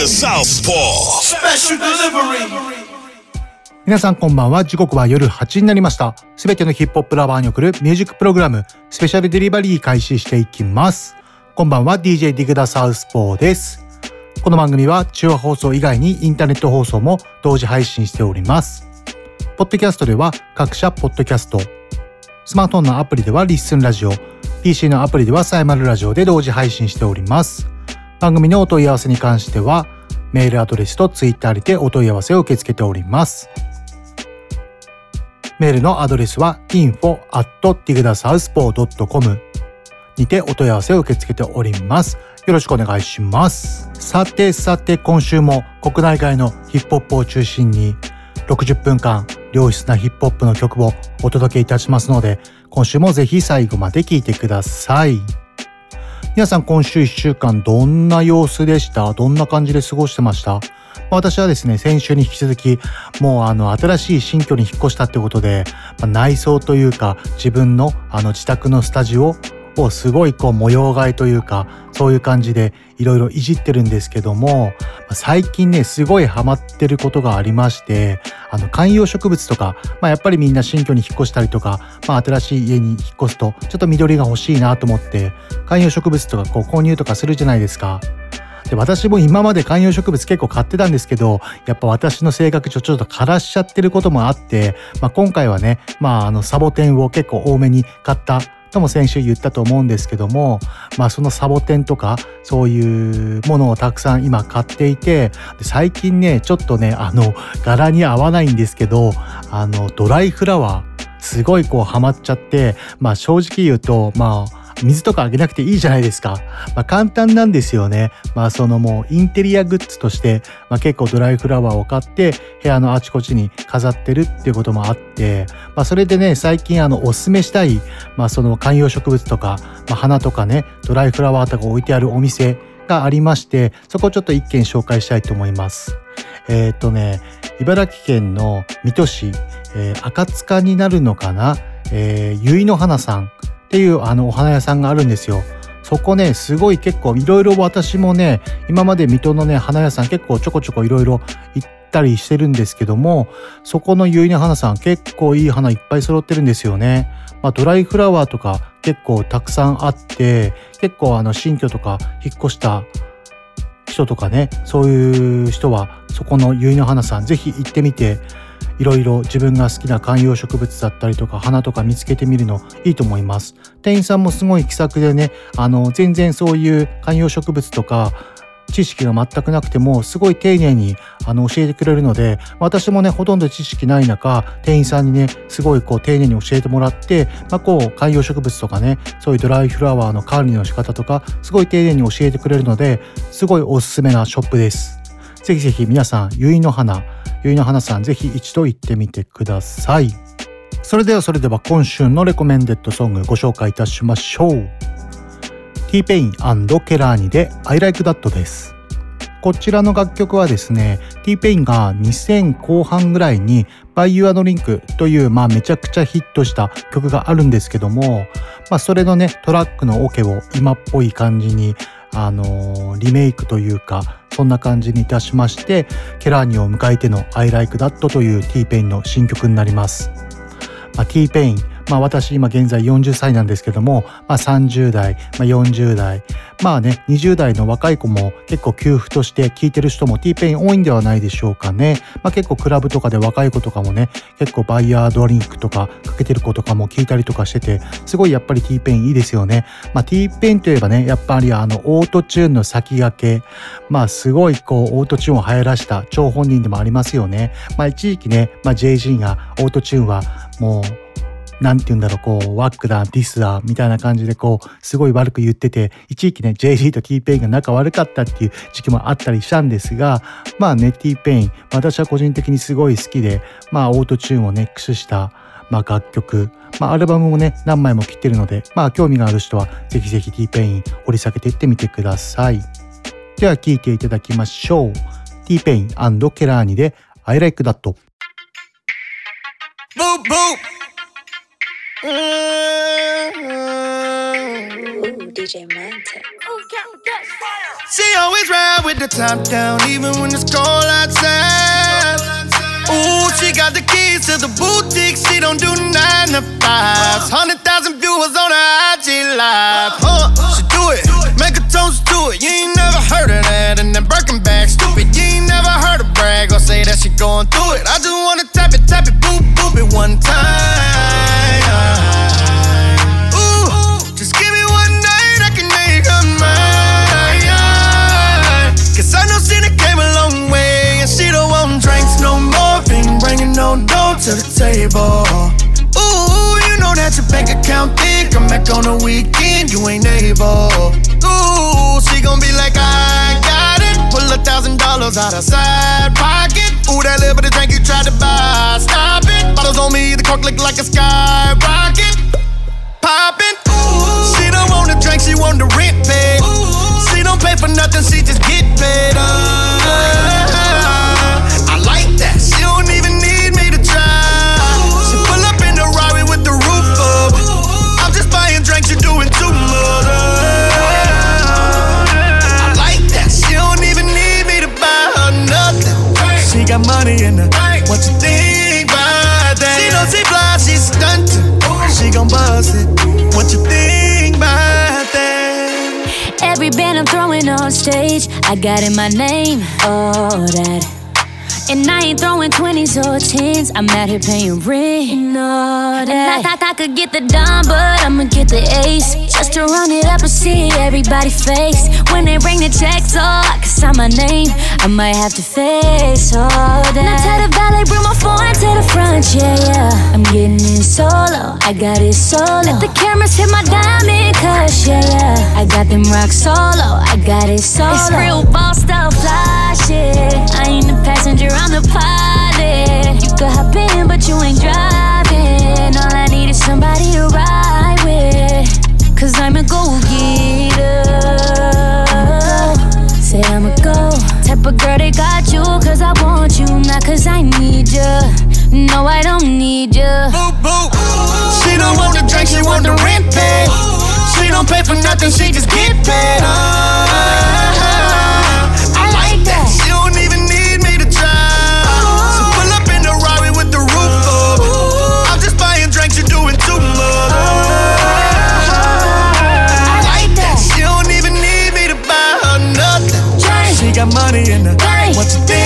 The Southpaw. Special delivery. 皆さんこんばんは。時刻は夜8時になりました。すべてのヒップホップラバーに送るミュージックプログラム、スペシャルデリバリー開始していきます。こんばんは。DJ ディグダサウスポーです。この番組は中和放送以外にインターネット放送も同時配信しております。ポッドキャストでは各社ポッドキャスト、スマートフォンのアプリではリッスンラジオ、PC のアプリではサイマルラジオで同時配信しております。番組のお問い合わせに関しては、メールアドレスとツイッターにてお問い合わせを受け付けております。メールのアドレスは info.tigdasouthpaw.com にてお問い合わせを受け付けております。よろしくお願いします。さてさて今週も国内外のヒップホップを中心に60分間良質なヒップホップの曲をお届けいたしますので今週もぜひ最後まで聴いてください。皆さん今週1週間どんな様子でした？どんな感じで過ごしてました？私はですね、先週に引き続き、もうあの、新しい新居に引っ越したってことで、まあ内装というか、自分のあの、自宅のスタジオをすごいこう、模様替えというか、そういう感じでいろいろいじってるんですけども、最近ね、すごいハマってることがありまして、あの、観葉植物とか、まあやっぱりみんな新居に引っ越したりとか、まあ新しい家に引っ越すと、ちょっと緑が欲しいなと思って、観葉植物とかこう購入とかするじゃないですか。で私も今まで観葉植物結構買ってたんですけどやっぱ私の性格上ちょっと枯らしちゃってることもあって、まあ、今回はね、まあ、あのサボテンを結構多めに買ったとも先週言ったと思うんですけども、まあ、そのサボテンとかそういうものをたくさん今買っていて最近ねちょっとねあの柄に合わないんですけどあのドライフラワーすごいこうハマっちゃってまあ正直言うとまあ水とかあげなくていいじゃないですか。まあ簡単なんですよね。まあそのもうインテリアグッズとして、まあ結構ドライフラワーを買って部屋のあちこちに飾ってるっていうこともあって、まあそれでね、最近あのおすすめしたい、まあその観葉植物とか、まあ花とかね、ドライフラワーとか置いてあるお店がありまして、そこをちょっと一件紹介したいと思います。えっ、とね、茨城県の水戸市、えー赤塚になるのかな、えー、ゆいの花さんっていうあのお花屋さんがあるんですよ。そこね、すごい結構いろいろ私もね、今まで水戸のね、花屋さん結構ちょこちょこいろいろ行ったりしてるんですけども、そこのゆいの花さん結構いい花いっぱい揃ってるんですよね。まあドライフラワーとか結構たくさんあって、結構あの新居とか引っ越した人とかね、そういう人はそこのゆいの花さんぜひ行ってみて、いろいろ自分が好きな観葉植物だったりとか花とか見つけてみるのいいと思います。店員さんもすごい気さくでね、あの全然そういう観葉植物とか知識が全くなくてもすごい丁寧にあの教えてくれるので私もねほとんど知識ない中店員さんにねすごいこう丁寧に教えてもらって、まあ、こう観葉植物とかねそういうドライフラワーの管理の仕方とかすごい丁寧に教えてくれるのですごいおすすめなショップです。ぜひぜひ皆さん、ゆいの花、ゆいの花さん、ぜひ一度行ってみてください。それではそれでは今週のレコメンデッドソングご紹介いたしましょう。T-Pain ケラーニで I Like That です。こちらの楽曲はですね、T-Pain が2000後半ぐらいに Buy You a Drink という、まあ、めちゃくちゃヒットした曲があるんですけども、まあ、それのね、トラックのオケを今っぽい感じに、あのーリメイクというか、そんな感じにいたしまして、ケラーニを迎えての I Like That という T-Pain の新曲になります。まあ、T-Pain、まあ私今現在40歳なんですけども、まあ30代、まあ40代、まあね、20代の若い子も結構給付として聴いてる人も T-Pain 多いんではないでしょうかね。まあ結構クラブとかで若い子とかもね、結構バイヤードリンクとかかけてる子とかも聞いたりとかしてて、すごいやっぱり T-Pain いいですよね。まあ T-Pain といえばね、やっぱりあのオートチューンの先駆け、まあすごいこうオートチューンを流行らした張本人でもありますよね。まあ一時期ね、まあ JG がオートチューンはもうなんて言うんだろう、こう、ワックだ、 diss だ、みたいな感じで、こう、すごい悪く言ってて、一時期ね、JG と T ペインが仲悪かったっていう時期もあったりしたんですが、まあね、T ペイン、私は個人的にすごい好きで、まあ、 Auto-Tune をね、駆使した、まあ、楽曲、まあ、アルバムもね、何枚も切ってるので、まあ、興味がある人は、ぜひぜひ T ペイン掘り下げていってみてください。では、聴いていただきましょう。T ペインケラーニで、I like that. Boop boop. Ooh, DJ Mantic. She always ride with the top down, even when it's cold outside. Ooh, she got the keys to the boutique. She don't do nine to fives. Hundred thousand viewers on her IG live. Huh, she do it. Make a toast to it. You ain't never heard of that. And then Birkin bag, stupid. You ain't never heard of brag or say that she going through it. I just wanna tap it, tap it, boop, boop you ain't able. Ooh, she gon' be like, I got it. Pull a thousand dollars out of side pocket. Ooh, that little bit of drink you tried to buy. Stop it. Bottles on me, the cork look like a skyrocket. Poppin'. Ooh, she don't want the drink, she want the rent paid. She don't pay for nothing, she just get paid. Money in her. What you think about that? She know she fly, she stuntin'. She gon' bust it. What you think about that? Every band I'm throwing on stage, I got in my name, all that. And I ain't throwing 20s or 10s, I'm out here paying rent, all that. And I thought I could get the dime, but I'ma get the ace. Just to run it up and see everybody face. When they bring the checks, oh, I sign my name. I might have to face all that. Now tell the valet, bring my phone to the front, yeah, yeah. I'm getting in solo, I got it solo. Let the cameras hit my diamond cush, yeah, yeah. I got them rock solo, I got it solo. It's real boss stuff, fly shit. I ain't the passenger, I'm the pilot. You could hop in, but you ain't driving. All I need is somebody to ride with. Cause I'm a go getter. Go. Type of girl they got you, cause I want you, not cause I need you. No, I don't need you. Boop boop. She don't want the drink, she want the rent paid. She don't pay for nothing, she just get paid. Uh, in. What you think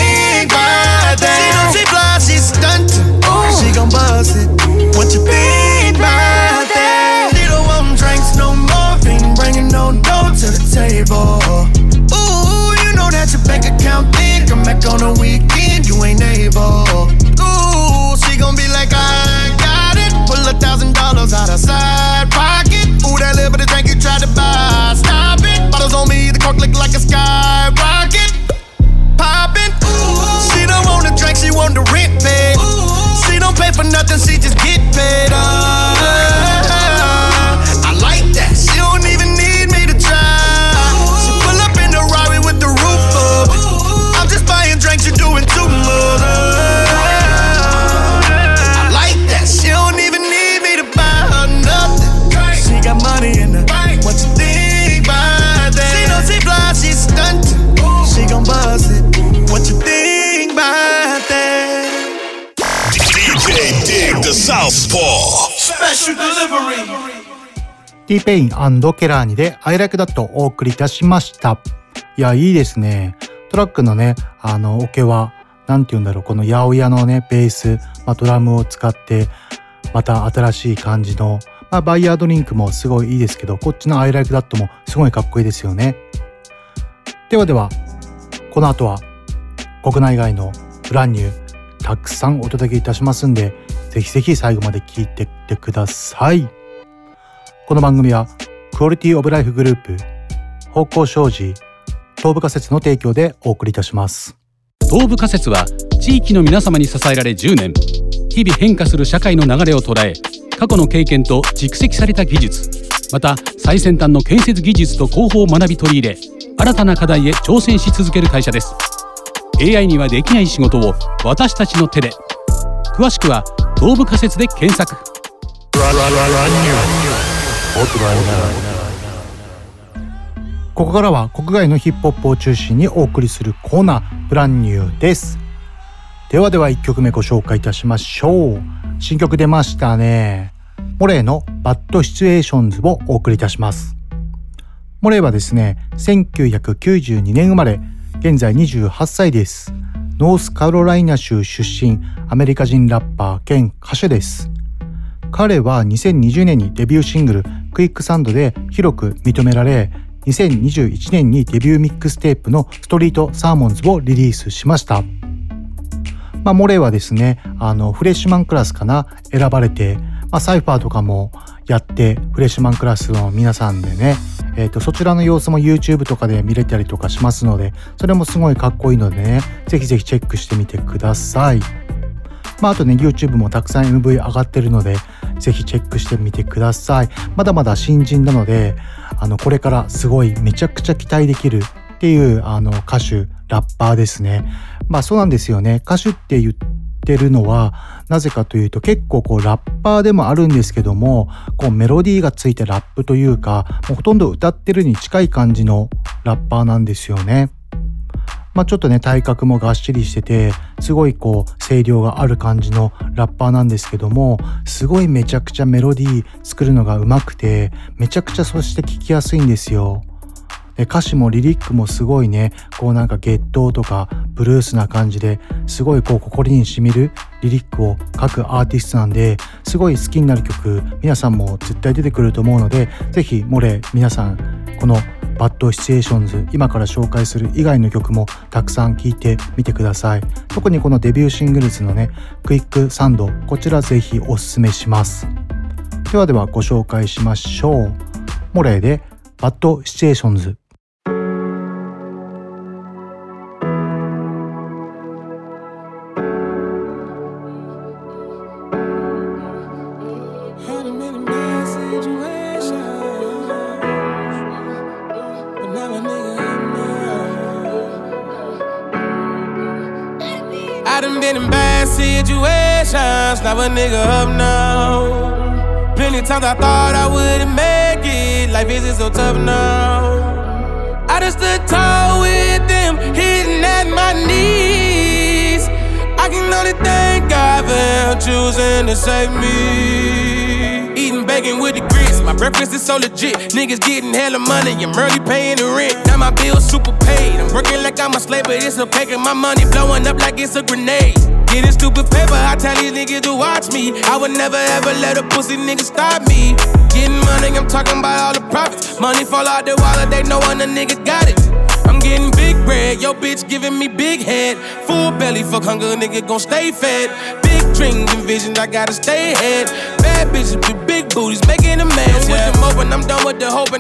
T ペインケラーニで I like that をお送りいたしました。いや、いいですね。トラックのね、あの、オケは、なんて言うんだろう、この八百屋のね、ベース、まあ、ドラムを使って、また新しい感じの、まあ、バイヤードリンクもすごいいいですけど、こっちの I like that もすごいかっこいいですよね。ではでは、この後は国内外のブランニューたくさんお届けいたしますんで、ぜひぜひ最後まで聞いてってください。この番組はクオリティオブライフグループ、方向障子、東部仮説の提供でお送りいたします。東部仮説は地域の皆様に支えられ10年。日々変化する社会の流れを捉え過去の経験と蓄積された技術。また最先端の建設技術と広報を学び取り入れ新たな課題へ挑戦し続ける会社です。AI にはできない仕事を私たちの手で。詳しくは東部仮設で検索ここからは国外のヒップホップを中心にお送りするコーナー Brand New です。ではでは1曲目ご紹介いたしましょう。新曲出ましたね。 Morray の Bad Situations をお送りいたします。Morray はですね1992年生まれ現在28歳です。ノースカロライナ州出身アメリカ人ラッパー兼歌手です。彼は2020年にデビューシングル Quicksand で広く認められ2021年にデビューミックステープの Street Sermons をリリースしました。まあ、 Morray はですね、あの、 Freshman Class かな、選ばれて、まあ、サイファーとかもやって、フレッシュマンクラスの皆さんでね、えっ、ー、と、そちらの様子も YouTube とかで見れたりとかしますので、それもすごいかっこいいのでね、ぜひぜひチェックしてみてください。まあ、あとね、YouTube もたくさん MV 上がってるので、ぜひチェックしてみてください。まだまだ新人なので、あの、これからすごいめちゃくちゃ期待できるっていうあの歌手、ラッパーですね。まあそうなんですよね。歌手って言ってるのは、なぜかというと結構こうラッパーでもあるんですけども、こうメロディーがついてラップというか、もうほとんど歌ってるに近い感じのラッパーなんですよね。まあ、ちょっとね体格もがっしりしててすごいこう声量がある感じのラッパーなんですけどもすごいめちゃくちゃメロディー作るのがうまくてめちゃくちゃそして聴きやすいんですよ。で歌詞もリリックもすごいねこうなんかゲットーとかブルースな感じですごいこう心にしみるリリックを書くアーティストなんですごい好きになる曲皆さんも絶対出てくると思うので是非 Morray 皆さんこの Bad Situations 今から紹介する以外の曲もたくさん聴いてみてください。特にこのデビューシングルズのね Quicksand こちらぜひおすすめします。ではではご紹介しましょう。モレーでバッドシチュエーションズ now a nigga up now. Plenty times I thought I wouldn't make it. Life isn't so tough now. I just stood tall with them, hitting at my knees. I can only thank God for choosing to save me. Eating bacon with the grits, my breakfast is so legit. Niggas getting hella money, I'm early paying the rent. Now my bills super paid. I'm working like I'm a slave, but it's okay, cause my money blowing up like it's a grenade. Getting stupid paper, I tell these niggas to watch me. I would never ever let a pussy nigga stop me. Getting money, I'm talking about all the profits. Money fall out the wallet, they know when a nigga got it. I'm getting big bread, yo bitch giving me big head. Full belly, fuck hunger, nigga gon' stay fed. Big dreams and visions, I gotta stay ahead. Bad bitches with big booties, making a mess. Yeah. With them open,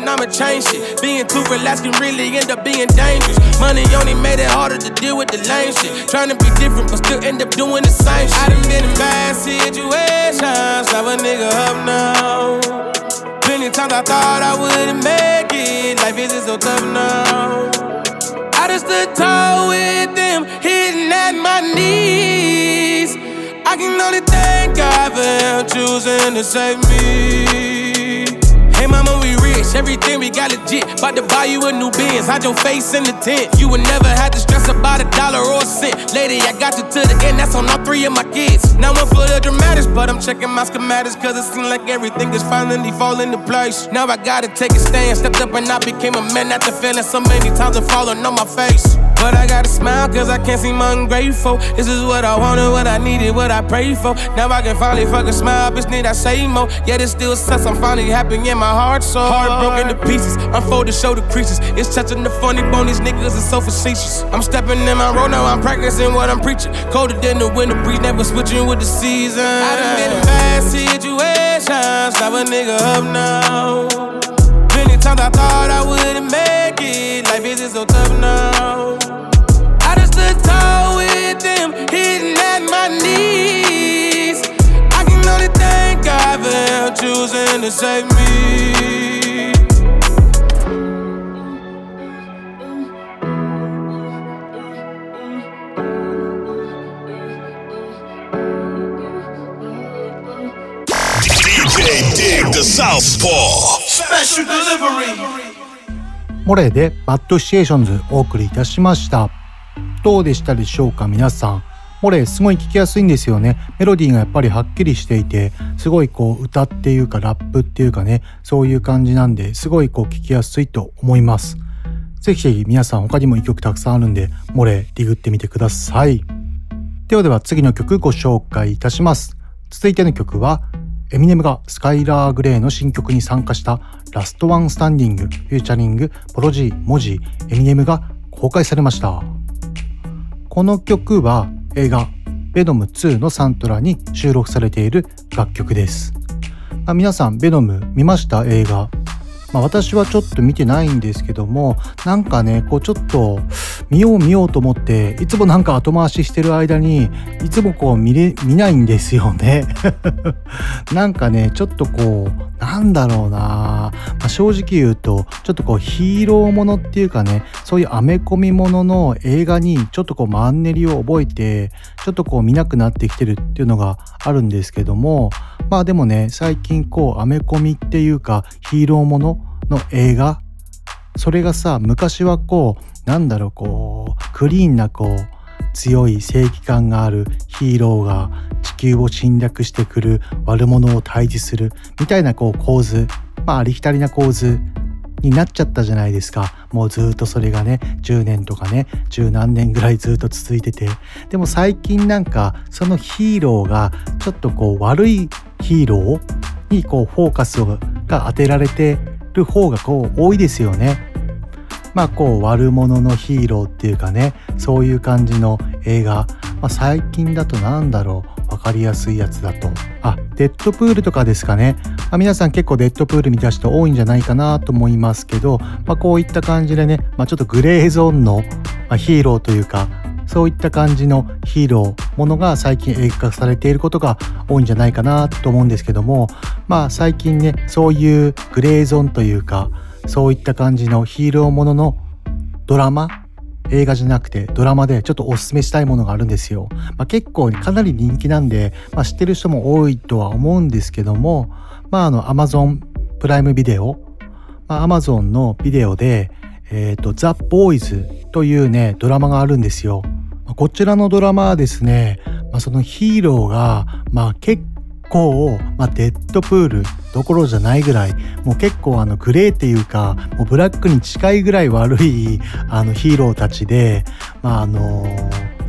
and I'ma change shit. Being too relaxed can really end up being dangerous. Money only made it harder to deal with the lame shit. Trying to be different, but still end up doing the same shit. I done been in bad situations, now a nigga up now. Plenty times I thought I wouldn't make it. Life is so tough now. I just stood tall with them, hitting at my knees. I can only thank God for him choosing to save me. Rich, everything we got legit. About to buy you a new Benz, hide your face in the tent. You would never have to stress about a dollar or a cent. Lady, I got you to the end, that's on all three of my kids. Now I'm full of dramatics, but I'm checking my schematics, cause it seems like everything is finally falling into place. Now I gotta take a stand, stepped up and I became a man after failing so many times and falling on my face. But I gotta smile cause I can't seem ungrateful. This is what I wanted, what I needed, what I prayed for. Now I can finally fucking smile, bitch, need I say more? Yet it still sucks, I'm finally happy in my heart, so heart broken to pieces. Unfold to show the creases. It's touching the funny bone, these niggas is so facetious. I'm stepping in my role now, I'm practicing what I'm preaching. Colder than the winter breeze, never switching with the season. I done been in bad situations, stop a nigga up now. Many times I thought I wouldn't make it, life is so tough now. My knees. I can only thank God for him choosing to save me. DJ Dig the Southpaw Special delivery. Morray で Bad Situations お送りいたしました。どうでしたでしょうか皆さん。 Morray すごい聞きやすいんですよね。メロディーがやっぱりはっきりしていて、すごいこう歌っていうかラップっていうかね、そういう感じなんで、すごいこう聞きやすいと思います。ぜひぜひ皆さん他にもいい曲たくさんあるんで、 Morray ディグってみてください。ではでは次の曲ご紹介いたします。続いての曲は、エミネムがスカイラー・グレーの新曲に参加した Last One Standing featuring Polo G Mozzy エミネムが公開されました。この曲は映画ベノム2のサントラに収録されている楽曲です。あ皆さんベノム見ました？映画。まあ、私はちょっと見てないんですけどもなんかねこうちょっと見よう見ようと思っていつもなんか後回ししてる間にいつもこう見れ見ないんですよね。なんかねちょっとこうなんだろうな、まあ、正直言うとちょっとこうヒーローものっていうかねそういうアメコミものの映画にちょっとこうマンネリを覚えてちょっとこう見なくなってきてるっていうのがあるんですけどもまあでもね最近こうアメコミっていうかヒーローものの映画？それがさ昔はこうなんだろうこうクリーンなこう強い正義感があるヒーローが地球を侵略してくる悪者を退治するみたいなこう構図。まあありきたりな構図になっちゃったじゃないですか。もうずっとそれがね10年とかね十何年ぐらいずっと続いてて。でも最近なんかそのヒーローがちょっとこう悪いヒーローにこうフォーカスが当てられてる方がこう多いですよね。まあこう悪者のヒーローっていうかねそういう感じの映画、まあ、最近だとなんだろう分かりやすいやつだと。あデッドプールとかですかね、まあ、皆さん結構デッドプール見た人多いんじゃないかなと思いますけど、まあ、こういった感じでね、まあ、ちょっとグレーゾーンの、ヒーローというかそういった感じのヒーローものが最近映画化されていることが多いんじゃないかなと思うんですけどもまあ最近ねそういうグレーゾーンというかそういった感じのヒーローもののドラマ映画じゃなくてドラマでちょっとおすすめしたいものがあるんですよ。まあ、結構かなり人気なんで、まあ、知ってる人も多いとは思うんですけども、まああの Amazon プライムビデオ、まあ、Amazon のビデオで、えっ、ー、と The Boys というねドラマがあるんですよ。こちらのドラマはですね、まあ、そのヒーローが、まあ、結構、まあ、デッドプールどころじゃないぐらいもう結構あのグレーっていうかもうブラックに近いぐらい悪いあのヒーローたちで、まああの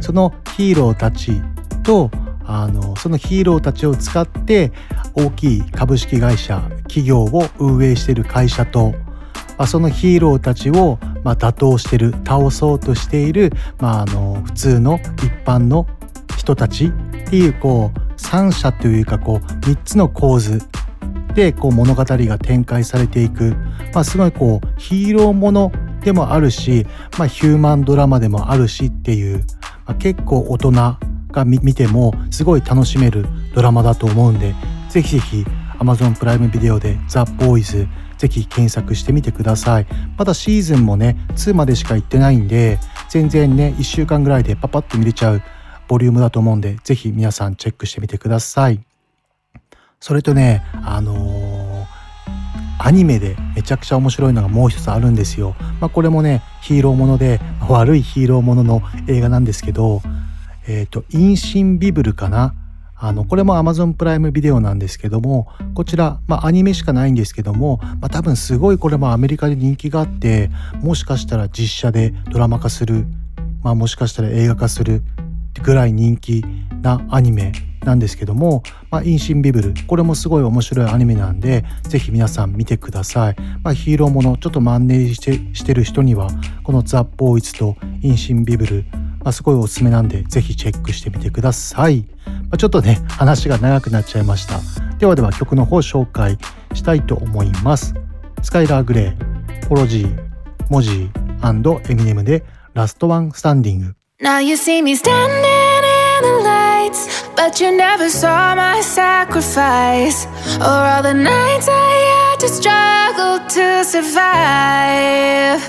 そのヒーローたちとあのそのヒーローたちを使って大きい株式会社企業を運営している会社とまあ、そのヒーローたちを、まあ、打倒してる倒そうとしている、まあ、あの普通の一般の人たちっていうこう3者というかこう3つの構図でこう物語が展開されていく、まあ、すごいこうヒーローものでもあるし、まあ、ヒューマンドラマでもあるしっていう、まあ、結構大人が見てもすごい楽しめるドラマだと思うんでぜひぜひ Amazon プライムビデオで The Boys ぜひ検索してみてください。まだシーズンもね、2までしか行ってないんで、全然ね、1週間ぐらいでパパッと見れちゃうボリュームだと思うんで、ぜひ皆さんチェックしてみてください。それとね、あのー、アニメでめちゃくちゃ面白いのがもう一つあるんですよ。まあ、これもね、ヒーローもので、悪いヒーローものの映画なんですけど、えっ、ー、と、インシンビブルかな？あの、これも Amazon プライムビデオなんですけども、こちら、まあアニメしかないんですけども、まあ多分すごいこれもアメリカで人気があって、もしかしたら実写でドラマ化するまあ、もしかしたら映画化するぐらい人気なアニメなんですけども、まあ、インシンビブルこれもすごい面白いアニメなんでぜひ皆さん見てください、まあ、ヒーローものちょっとマンネリしてしてる人にはこのザ・ボーイズとインシンビブル、まあ、すごいおすすめなんでぜひチェックしてみてください、ちょっとね話が長くなっちゃいましたではでは曲の方紹介したいと思いますスカイラー・グレーポロジーモジーエミネムでラストワンスタンディング Now you see me standing in the lights, but you never saw my sacrifice. Or all the nights I had to struggle to survive.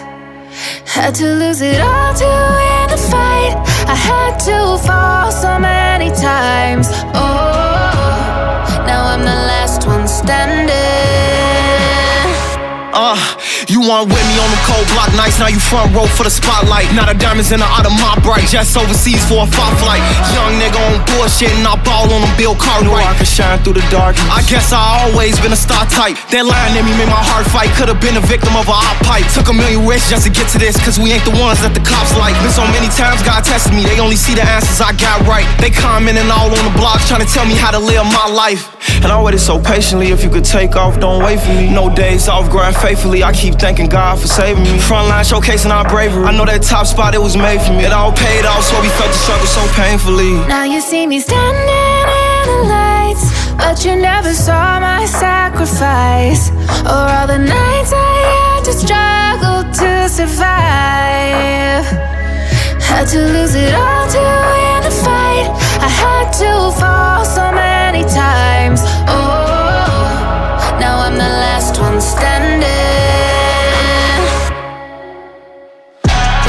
Had to lose it all to win the fight. I had to fall so many times. Oh, now I'm the last one standing. Uh, you weren't with me on the cold block nights, now you front row for the spotlight. Now the diamonds in the out of my bright, just overseas for a fight flight. Young nigga on bullshit and I ball on them Bill Cartwright. I can shine through the dark. I guess I always been a star type. That line in me made my heart fight. Could've been a victim of a hot pipe. Took a million risks just to get to this, cause we ain't the ones that the cops like. Been so many times God tested me, they only see the answers I got right. They commenting all on the blocks, trying to tell me how to live my life. And I waited so patiently, if you could take off, don't wait for me. No days off, grind faithfully. I keep thanking God for saving me. Frontline showcasing our bravery. I know that top spot, it was made for me. It all paid off, so we felt the struggle so painfully. Now you see me standing in the lights, but you never saw my sacrifice. Or all the nights I had to struggle to survive. Had to lose it all to win the fight. I had to fall so many times.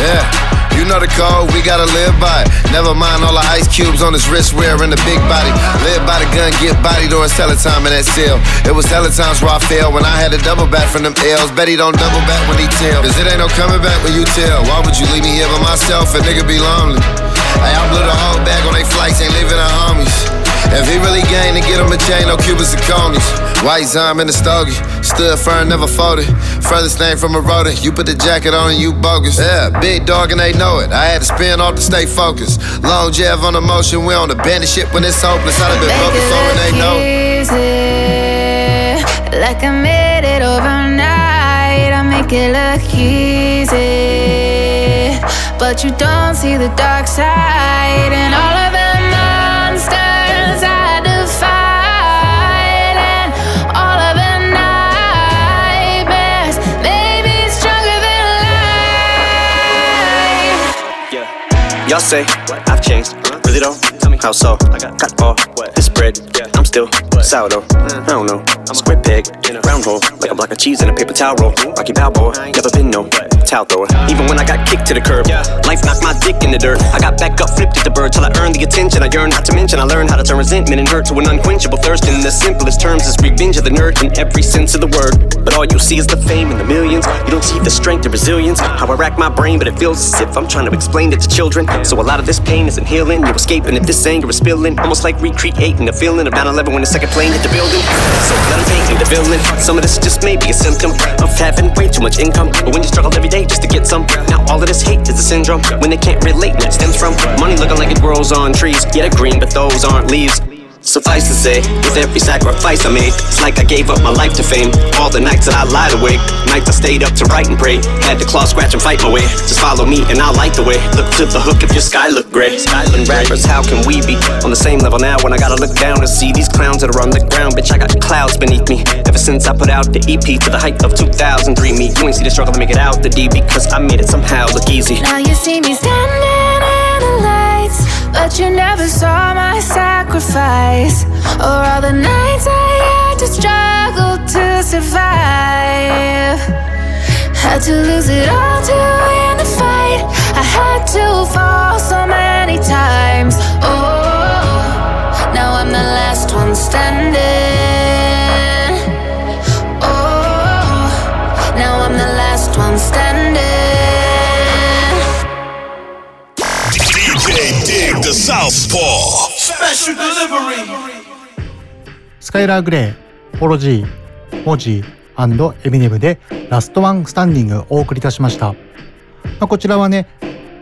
Yeah. You know the code, we gotta live by it. Never mind all the ice cubes on his wrist wearing the big body. Live by the gun, get body during hella time in that cell. It was times where I failed when I had to double back from them L's. Bet he don't double back when he tell. Cause it ain't no coming back when you tell. Why would you leave me here by myself? A nigga be lonely. Hey, I blew the whole bag on they flights, ain't leaving the homies. If he really gained to get him a chain, no Cubans and conies. White Zime in the stogie, stood firm, never folded. Furthest name from a rodent, you put the jacket on and you bogus. Yeah, big dog and they know it. I had to spin off to stay focused. Long Jeff on the motion, we on the bandit shit when it's hopeless. I'd have been broke before and they know it. Like I made it overnight. I make it look easy, but you don't see the dark side and all of Y'all say I've changed. Really though? Tell me how so. I got got all this bread. I'm still sourdough. I don't know. Square peg, in a round hole, like a block of cheese in a paper towel roll. Rocky Balboa, never been no towel thrower. Even when I got kicked to the curb, life knocked my dick in the dirt. I got back up, flipped at the bird till I earned the attention I yearn. Not to mention, I learned how to turn resentment and hurt to an unquenchable thirst. In the simplest terms, is revenge of the nerd in every sense of the word. But all you see is the fame and the millions. You don't see the strength and resilience. How I rack my brain, but it feels as if I'm trying to explain it to children. So a lot of this pain isn't healing. You're escaping if this anger is spilling. Almost like recreating the feeling of 9 11 when the second plane hit the building. So let take me the villain. Some of this just may be a symptom of having way too much income. But when you struggle every day just to get some, now all of this hate is a syndrome. When they can't relate, that stems from money looking like it grows on trees. Yeah, they're green, but those aren't leaves. Suffice to say, with every sacrifice I made, it's like I gave up my life to fame. All the nights that I lied awake, nights I stayed up to write and pray. Had to claw, scratch, and fight my way. Just follow me and I'll light the way. Look to the hook if your sky look gray. Skyland rappers, how can we be on the same level now when I gotta look down and see these clowns that are on the ground? Bitch, I got clouds beneath me. Ever since I put out the EP to the height of 2003, me, you ain't see the struggle to make it out the D because I made it somehow look easy. Now you see me standing in the lights, but you never saw my sacrifice. Or all the nights I had to struggle to survive. Had to lose it all to win the fight. I had to fall so many times. Oh, now I'm the last one standing. スカイラー・グレー、 Polo G、Mozzy エミネムで Last One Standing をお送りいたしました。まあ、こちらはね、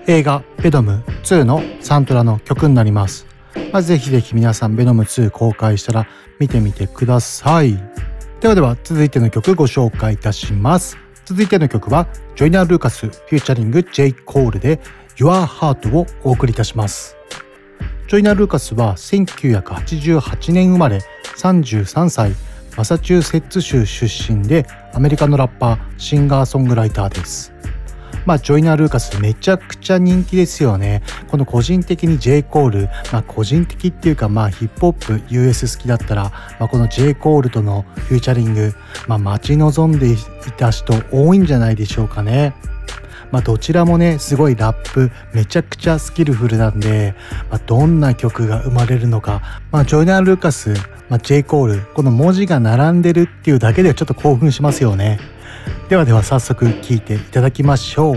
映画ベノム2のサントラの曲になります。まあ、ぜひぜひ皆さんベノム2公開したら見てみてください。ではでは続いての曲ご紹介いたします。続いての曲はジョイナー・ルーカスフューチャリング J. コールで Your Heart をお送りいたします。ジョイナ・ルーカスは1988年生まれ33歳マサチューセッツ州出身でアメリカのラッパーシンガーソングライターです。まあジョイナー・ルーカスめちゃくちゃ人気ですよね。この個人的に J. コールまあ個人的っていうかまあヒップホップ US 好きだったら、まあ、この J. コールとのフューチャリングまあ待ち望んでいた人多いんじゃないでしょうかね。まあ、どちらもねすごいラップめちゃくちゃスキルフルなんで、まあ、どんな曲が生まれるのか、まあ、ジョイナー・ルーカスまあ、J コールこの文字が並んでるっていうだけでちょっと興奮しますよねではでは早速聴いていただきましょう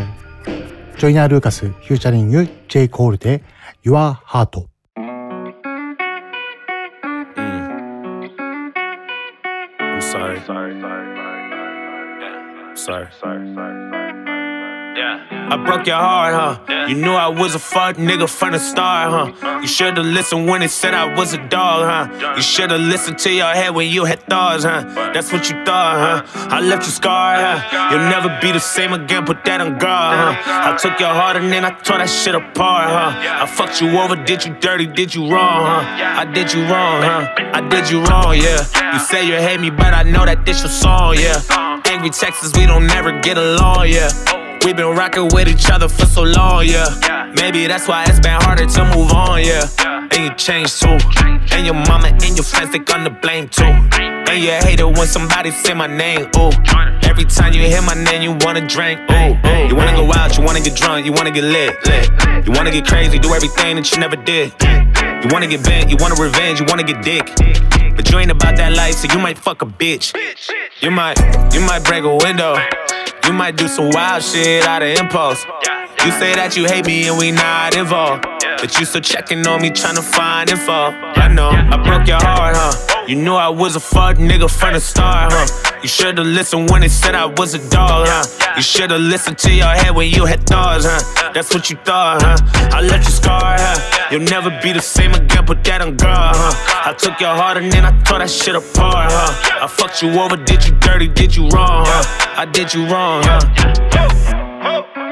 ジョイナー・ルーカスフューチャリング J コールで Your Heart sorry. Sorry. Sorry. Sorry. I broke your heart, huh? You knew I was a fuck nigga from the start, huh? You should've listened when it said I was a dog, huh? You should've listened to your head when you had thoughts, huh? That's what you thought, huh? I left you scarred, huh? You'll never be the same again, put that on guard, huh? I took your heart and then I tore that shit apart, huh? I fucked you over, did you dirty, did you wrong, huh? I did you wrong, huh? I did you wrong, yeah. You say you hate me, but I know that this your song, yeah. Angry Texas, we don't never get along, yeah. We've been rocking with each other for so long, yeah. Maybe that's why it's been harder to move on, yeah. And you changed too. And your mama and your friends, they gonna blame too. And you hate it when somebody say my name, ooh. Every time you hear my name, you wanna drink, ooh. You wanna go out, you wanna get drunk, you wanna get lit, lit. You wanna get crazy, do everything that you never did. You wanna get bent, you wanna revenge, you wanna get dick. But you ain't about that life, so you might fuck a bitch. You might, you might break a window. You might do some wild shit out of impulse. You say that you hate me and we not involved. But you still checking on me, trying to find info. I know, I broke your heart, huh? You knew I was a fuck nigga from the start, huh? You should've listened when they said I was a dog, huh? You should've listened to your head when you had thoughts, huh? That's what you thought, huh? I left you scarred, huh? You'll never be the same again, put that on guard, huh? I took your heart and then I tore that shit apart, huh? I fucked you over, did you dirty, did you wrong, huh? I did you wrong, huh?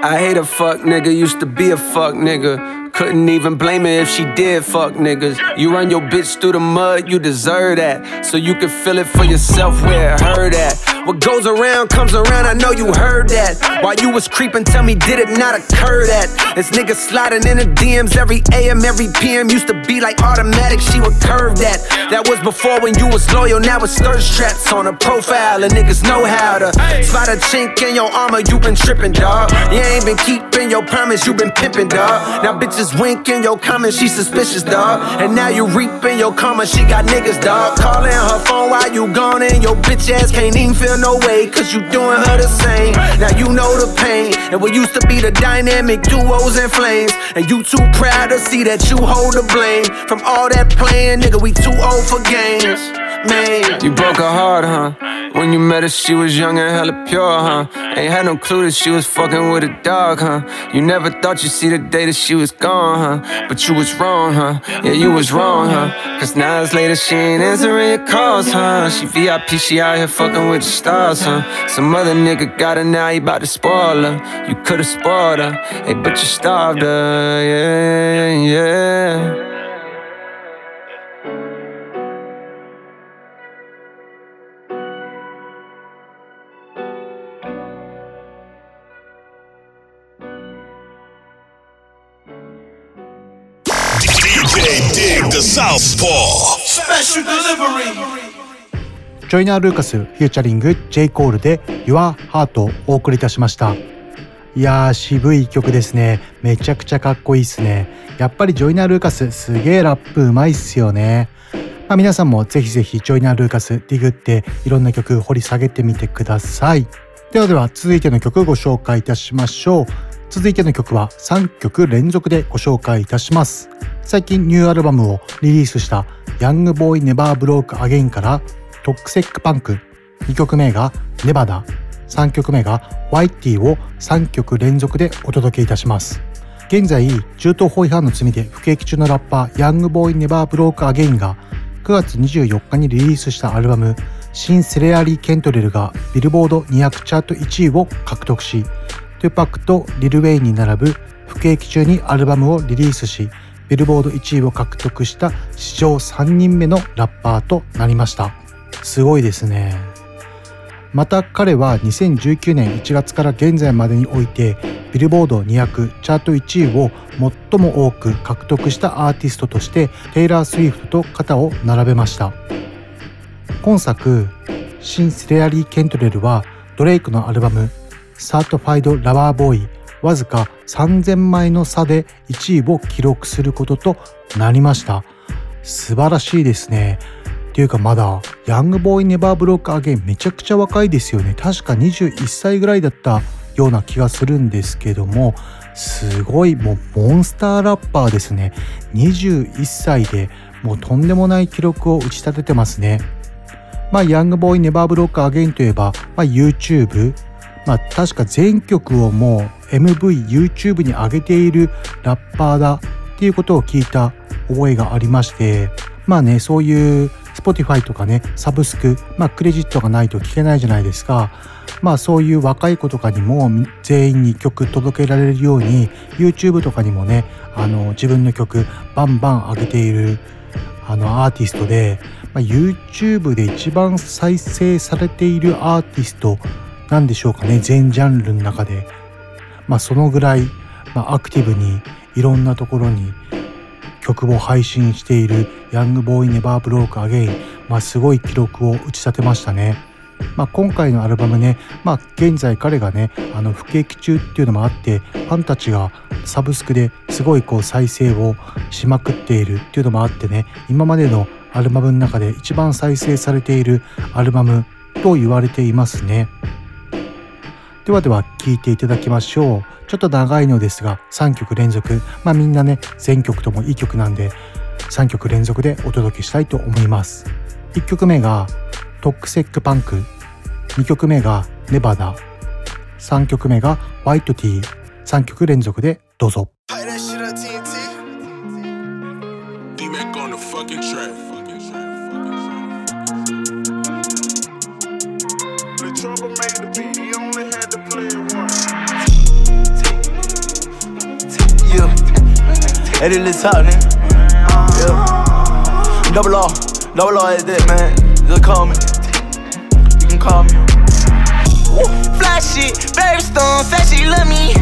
I hate a fuck nigga, used to be a fuck nigga. Couldn't even blame her if she did fuck niggas. You run your bitch through the mud, you deserve that. So you can feel it for yourself where it hurt at. What goes around comes around, I know you heard that. While you was creeping, tell me, did it not occur that? This nigga sliding in the DMs every AM, every PM. Used to be like automatic, she would curve that. That was before when you was loyal, now it's thirst traps on a profile. And niggas know how to spot a chink in your armor, you been tripping, dog. You ain't been keeping your promise, you been pimping, dog. Now bitches winking your comments, she suspicious, dog. And now you reaping your karma, she got niggas, dog. Calling her phone while you gone, and your bitch ass can't even feel no way, cause you doing her the same. Now you know the pain, and we used to be the dynamic duos and flames. And you too proud to see that you hold the blame. From all that playing, nigga, we too old for games. Man. You broke her heart, huh? When you met her, she was young and hella pure, huh? Ain't had no clue that she was fucking with a dog, huh? You never thought you'd see the day that she was gone, huh? But you was wrong, huh? Yeah, you was wrong, huh? Cause now it's later, she ain't answering your calls, huh? She VIP, she out here fucking with the stars, huh? Some other nigga got her now, he bout to spoil her. You could've spoiled her, hey, but you starved her, yeah, yeah. ジョイナー・ルーカスフューチャリング J. コールで Your Heart をお送りいたしました。いやー渋い曲ですね。めちゃくちゃかっこいいっすね。やっぱりジョイナー・ルーカスすげーラップうまいっすよね。まあ、皆さんもぜひぜひジョイナー・ルーカスディグっていろんな曲掘り下げてみてください。ではでは続いての曲ご紹介いたしましょう。続いての曲は3曲連続でご紹介いたします。最近ニューアルバムをリリースしたヤングボーイネバーブロークアゲインからToxic Punk。2曲目がネバダ。3曲目が White Teeth を3曲連続でお届けいたします。現在銃刀法違反の罪で服役中のラッパーヤングボーイネバーブロークアゲインが9月24日にリリースしたアルバム Sincerely, Kentrell がビルボード200チャート1位を獲得しトゥパックとリル・ウェインに並ぶ服役中にアルバムをリリースしビルボード1位を獲得した史上3人目のラッパーとなりました。すごいですね。また彼は2019年1月から現在までにおいてビルボード200チャート1位を最も多く獲得したアーティストとしてテイラー・スウィフトと肩を並べました。今作「新スレアリー・ケントレル」はドレイクのアルバム「サートファイド・ラバーボーイ」わずか3000枚の差で1位を記録することとなりました。素晴らしいですね。っていうかまだヤングボーイネバーブロックアゲインめちゃくちゃ若いですよね。確か21歳ぐらいだったような気がするんですけどもすごいもうモンスターラッパーですね。21歳でもうとんでもない記録を打ち立ててますね。まあヤングボーイネバーブロックアゲインといえば、まあ、YouTube まあ確か全曲をもう MV YouTube に上げているラッパーだっていうことを聞いた覚えがありましてまあねそういう Spotify とかねサブスクまあクレジットがないと聞けないじゃないですか。まあそういう若い子とかにも全員に曲届けられるように YouTube とかにもねあの自分の曲バンバン上げているあのアーティストで、まあ、YouTube で一番再生されているアーティストなんでしょうかね全ジャンルの中でまあそのぐらい、まあ、アクティブにいろんなところに曲を配信しているヤングボーイネバーブロークアゲイン、まあ、すごい記録を打ち立てましたね。まあ、今回のアルバムね、まあ、現在彼がねあの服役中っていうのもあってファンたちがサブスクですごいこう再生をしまくっているっていうのもあってね今までのアルバムの中で一番再生されているアルバムと言われていますね。ではでは聴いていただきましょう。ちょっと長いのですが3曲連続。まあみんなね全曲ともいい曲なんで3曲連続でお届けしたいと思います。1曲目がトックセックパンク。2曲目がネバダ。3曲目がホワイトティー。3曲連続でどうぞ。Hey, this little eh? talk, nigga. Yeah. Double R, double R is that, man. Just call me. You can call me. Fly shit, very stone, said she love me.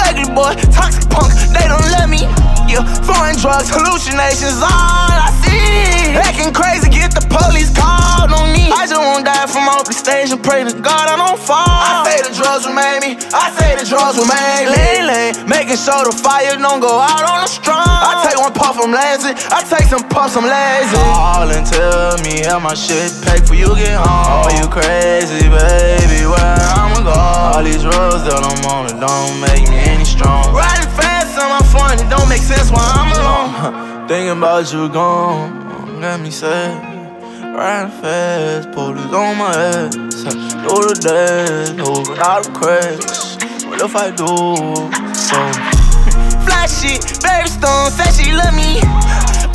Ugly boy, toxic punk, they don't love me. Yeah, foreign drugs, hallucinations, all I see. Acting crazy, get the police called on me. I just won't die from off the stage and pray to God I don't fall. I say the drugs will make me, I say the drugs will make me. Lean, making sure the fire don't go out on the strong. I take one puff, I'm lazy. I take some puffs, I'm lazy. Call and tell me how my shit paid for you get home. Oh, you crazy, baby, where I'ma go? All these drugs that I'm on, it don't make me any strong. Riding fast on my phone, it don't make sense while I'm alone. Uh, thinking about you gone, got me sad. Riding fast, police on my ass. Do the dash, hoping I'll crash. What if I do? So. Fly shit, very stone, said she love me.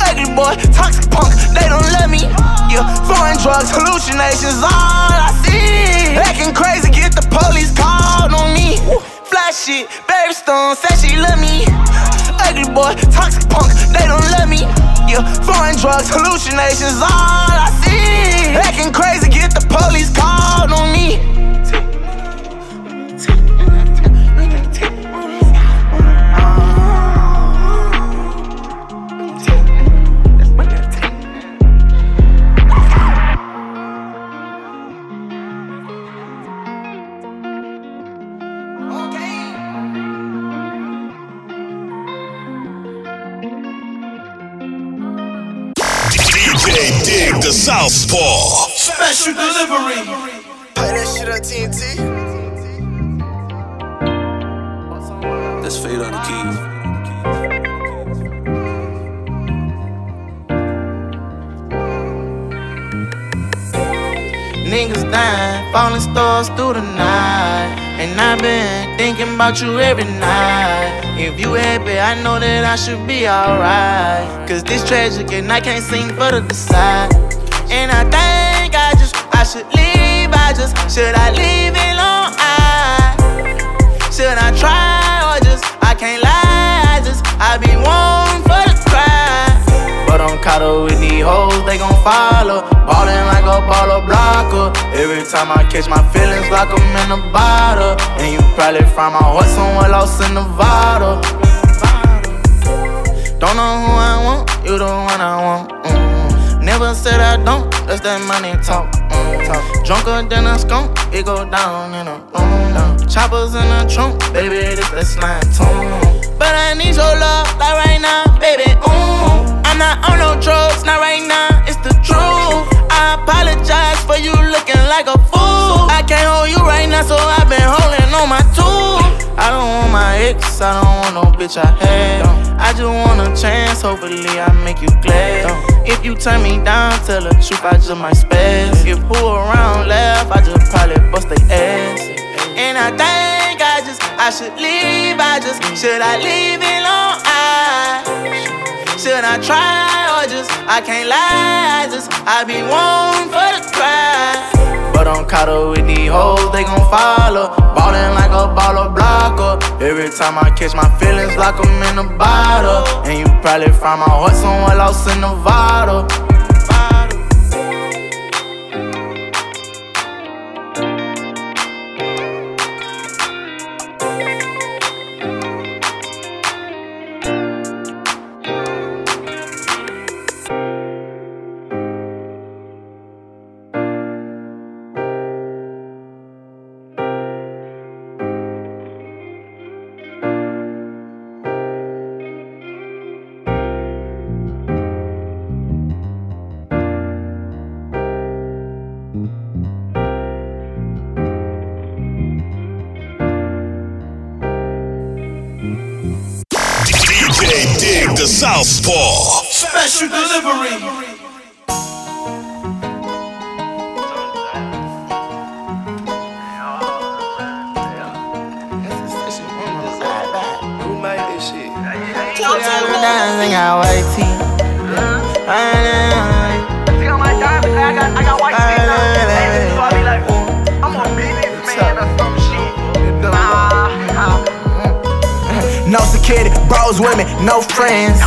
Ugly boy, toxic punk, they don't love me. Yeah, foreign drugs, hallucinations, all I see. Acting crazy, get the police called on me. Shit, very stone, said she love me. Ugly boy, toxic punk, they don't love me. Yeah, foreign drugs, hallucinations, all I see. Acting crazy, get the police called on me. Southpaw. Special delivery. Play that shit on TNT. Let's fade on the keys. Niggas dying, falling stars through the night. And I've been thinking about you every night. If you happy, I know that I should be alright. Cause this tragic and I can't sing for the decide. And I think I just, I should leave. I just, should I leave it long? I, should I try or just, I can't lie. I just, I be one for the cry. But I'm caught up with these hoes, they gon' follow. Ballin' like a baller blocker. Every time I catch my feelings, like I'm in a bottle. And you probably find my heart somewhere lost in Nevada. Don't know who I want, you the one I want. Mm. Never said I don't, that's that money talk. Mm. talk. Drunker than a skunk, it go down in a room. Down. Choppers in the trunk, baby, this that slime tune. But I need your love, like right now, baby. Ooh. I'm not on no drugs, not right now, it's the truth. I apologize for you looking like a fool. I can't hold you right now, so I've been holding on my tool. I don't want my ex, I don't want no bitch I had. I just want a chance, hopefully I make you glad. If you turn me down, tell the truth, I just might spaz. If who around laugh, I just probably bust they ass. And I think I just, I should leave, I just, should I leave it long? I, should I try or just, I can't lie, I just, I be one for the cry. But I'm caught up with these hoes, they gon' follow. Ballin' like a baller blocker. Every time I catch my feelings, like I'm in a bottle. And you probably find my heart somewhere lost in Nevada. Southpaw. Special delivery. Bros with me, no friends.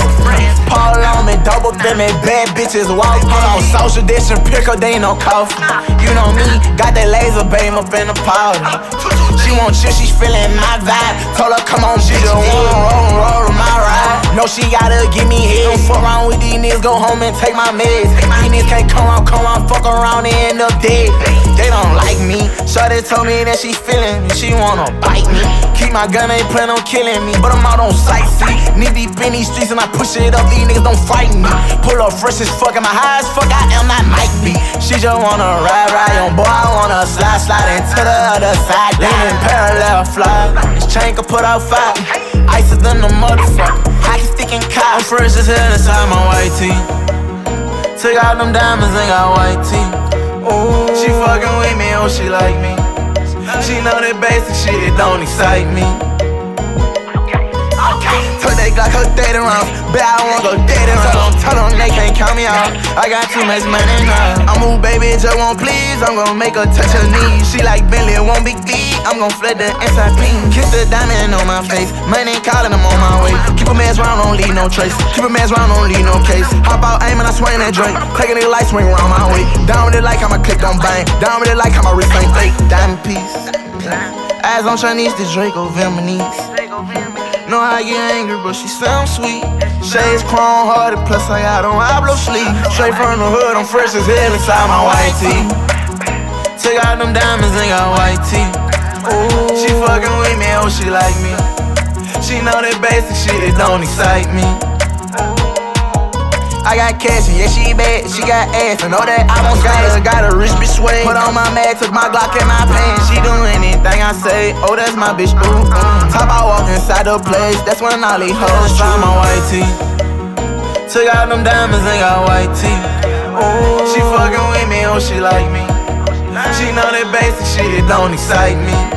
Paul on me, double me, bad bitches walk. Hold on, social distance, pick up, they ain't no coffee. You know me, got that laser beam up in the powder. She want shit, she's feeling my vibe. Told her, come on, she just wanna roll, roll my ride. No, she gotta give me head. Don't fuck around with these niggas, go home and take my meds. These niggas can't come around, come around, fuck around and end up dead. They don't like me. Shorty told me that she feeling me, she wanna bite me. Keep my gun, ain't plan on killing me, but I'm out on sightsee. Knee deep in these streets and I push it up, these niggas don't frighten me. Pull up fresh as fuck, and my high as fuck, I am not Mike B. She just wanna ride, ride on, boy, I wanna slide, slide into the other side. Leaning parallel fly, this chain can put out fire. Icer in the motherfucker, hockey stick and cotton. Fresh as hell inside my white tee. Took out them diamonds and got white teeth. Ooh, she fucking with me, oh, she like me. She know that basic shit, it don't excite me. Took that Glock, her data rounds. Bet I won't go dead around. Tell them they can't count me out. I got too much money now. I move, baby, just won't please. I'm gonna make her touch her knees. She like Bentley, won't be deep. I'm gonna flood the inside pink. Kiss the diamond on my face. Money calling, I'm on my way. Keep a man's round, don't leave no trace. Keep a man's round, don't leave no case. Hop out, aim, and I swing that drink. Take a nigga light, swing around my way. Down with it like I'm a click on bang. Down with it like I'm a wrist ain't fake. Diamond piece. Eyes on Chinese, the Draco Vietnamese. Know how get angry, but she sounds sweet. Shades chrome hearted, plus I got on Pablo sleep. Straight from the hood, I'm fresh as hell inside my white tee. Took out them diamonds and got white teeth. Ooh, she fucking with me, oh she like me. She know that basic shit, it don't excite me. I got cash and yeah, she bad, she got ass. I know that I won't got her, got a rich bitch sway. Put on my mag, took my Glock in my pants. She do anything I say, oh that's my bitch, ooh. Mm. Top I walk inside the place, that's when all these hoes try my white tee. Took out them diamonds and got white teeth. Ooh, she fucking with me, oh she like me. She know that basic shit, it don't excite me.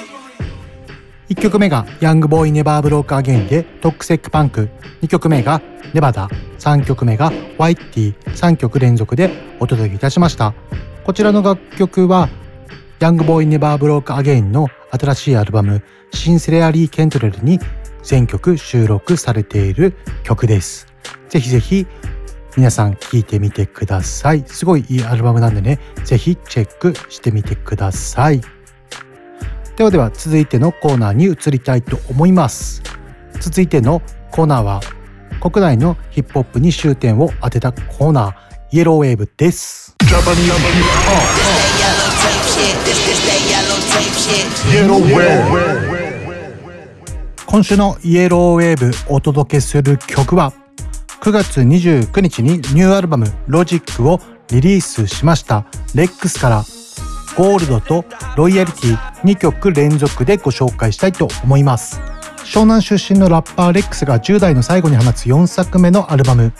1曲目がヤングボーイネバーブロークアゲインでトックセックパンク2曲目がネバダ3曲目がワイティ3曲連続でお届けいたしました。こちらの楽曲はヤングボーイネバーブロークアゲインの新しいアルバムシンセレアリー・ケントレルに全曲収録されている曲です。ぜひぜひ皆さん聴いてみてください。すごいいいアルバムなんでねぜひチェックしてみてください。ではでは続いてのコーナーに移りたいと思います。続いてのコーナーは国内のヒップホップに終点を当てたコーナーイエローウェーブです。今週のイエローウェーブお届けする曲は9月29日にニューアルバムロジックをリリースしました。レックスからゴールドとロイヤリティ2曲連続でご紹介したいと思います。湘南出身のラッパーレックスが10代の最後に放つ4作目のアルバム。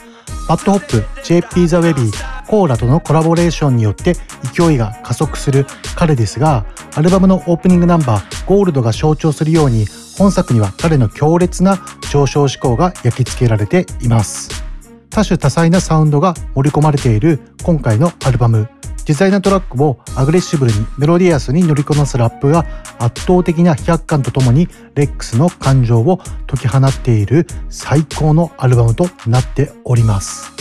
バッドホップ JP ザ・ウェビーコーラとのコラボレーションによって勢いが加速する彼ですがアルバムのオープニングナンバーゴールドが象徴するように本作には彼の強烈な上昇志向が焼き付けられています。多種多彩なサウンドが盛り込まれている今回のアルバム。自在なトラックをアグレッシブルにメロディアスに乗りこなすラップが圧倒的な飛躍感とともにレックスの感情を解き放っている最高のアルバムとなっております、